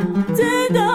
Take